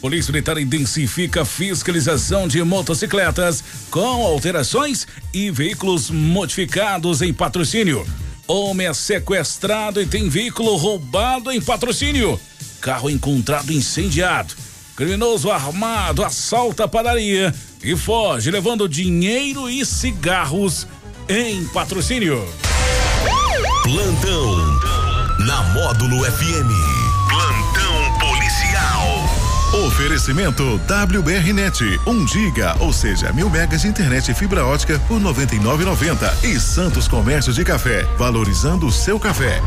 Polícia Militar intensifica fiscalização de motocicletas com alterações e veículos modificados em patrocínio. Homem é sequestrado e tem veículo roubado em patrocínio. Carro encontrado incendiado. Criminoso armado assalta a padaria e foge levando dinheiro e cigarros em patrocínio. Plantão na Módulo FM. Oferecimento WBRnet, 1 um giga, ou seja, mil megas de internet e fibra ótica por 99,90 e Santos Comércio de Café, valorizando o seu café.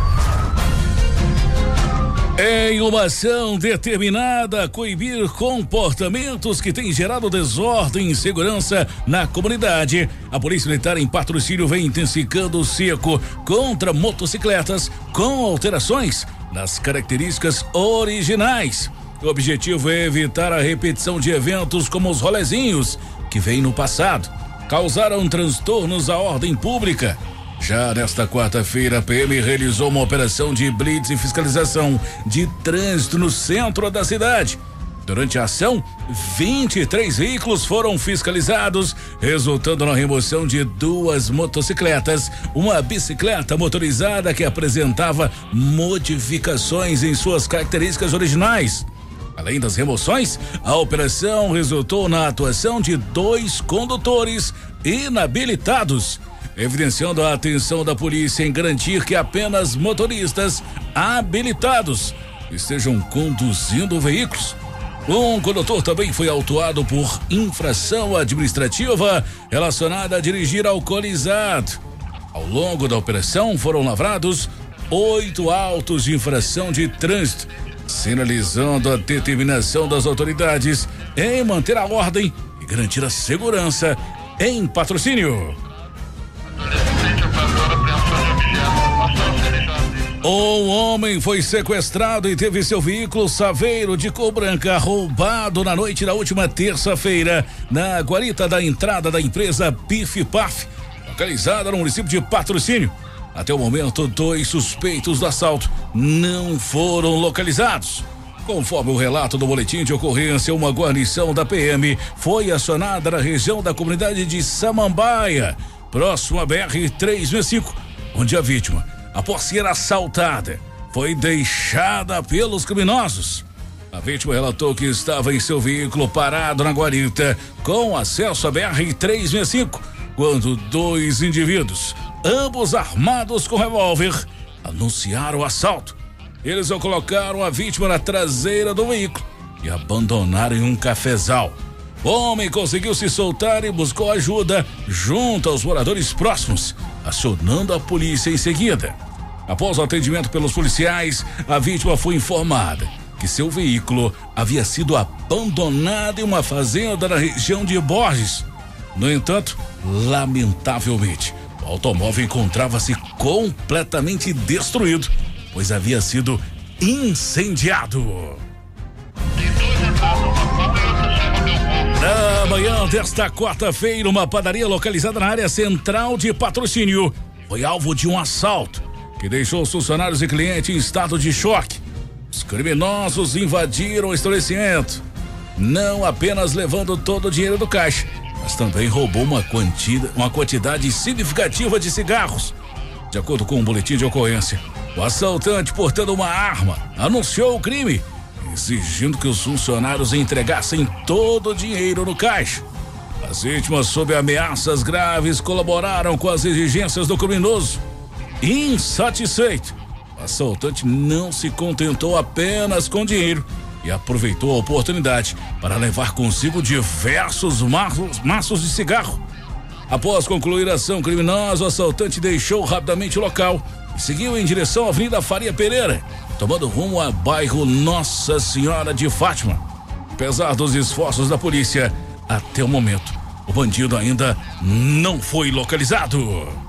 Em uma ação determinada a coibir comportamentos que têm gerado desordem e insegurança na comunidade, a Polícia Militar em patrocínio vem intensificando o cerco contra motocicletas com alterações nas características originais. O objetivo é evitar a repetição de eventos como os rolezinhos, que vem no passado, causaram transtornos à ordem pública. Já nesta quarta-feira, a PM realizou uma operação de blitz e fiscalização de trânsito no centro da cidade. Durante a ação, 23 veículos foram fiscalizados, resultando na remoção de duas motocicletas, uma bicicleta motorizada que apresentava modificações em suas características originais. Além das remoções, a operação resultou na atuação de dois condutores inabilitados, evidenciando a atenção da polícia em garantir que apenas motoristas habilitados estejam conduzindo veículos. Um condutor também foi autuado por infração administrativa relacionada a dirigir alcoolizado. Ao longo da operação foram lavrados oito autos de infração de trânsito sinalizando a determinação das autoridades em manter a ordem e garantir a segurança em patrocínio. Um homem foi sequestrado e teve seu veículo Saveiro de cor branca roubado na noite da última terça-feira na guarita da entrada da empresa Pif Paf, localizada no município de Patrocínio. Até o momento, dois suspeitos do assalto não foram localizados. Conforme o relato do boletim de ocorrência, uma guarnição da PM foi acionada na região da comunidade de Samambaia, próximo à BR-365, onde a vítima, após ser assaltada, foi deixada pelos criminosos. A vítima relatou que estava em seu veículo parado na guarita, com acesso à BR-365, quando dois indivíduos ambos armados com revólver, anunciaram o assalto. Eles colocaram a vítima na traseira do veículo e abandonaram em um cafezal. O homem conseguiu se soltar e buscou ajuda junto aos moradores próximos, acionando a polícia em seguida. Após o atendimento pelos policiais, a vítima foi informada que seu veículo havia sido abandonado em uma fazenda na região de Borges. No entanto, lamentavelmente, automóvel encontrava-se completamente destruído, pois havia sido incendiado. Na manhã desta quarta-feira, uma padaria localizada na área central de patrocínio foi alvo de um assalto que deixou os funcionários e clientes em estado de choque. Os criminosos invadiram o estabelecimento, não apenas levando todo o dinheiro do caixa, mas também roubou uma, quantida, uma quantidade significativa de cigarros. De acordo com um boletim de ocorrência, o assaltante, portando uma arma, anunciou o crime, exigindo que os funcionários entregassem todo o dinheiro no caixa. As vítimas, sob ameaças graves, colaboraram com as exigências do criminoso. Insatisfeito, o assaltante não se contentou apenas com dinheiro e aproveitou a oportunidade para levar consigo diversos maços, maços de cigarro. Após concluir a ação criminosa, o assaltante deixou rapidamente o local e seguiu em direção à Avenida Faria Pereira, tomando rumo ao bairro Nossa Senhora de Fátima. Apesar dos esforços da polícia, Até o momento, o bandido ainda não foi localizado.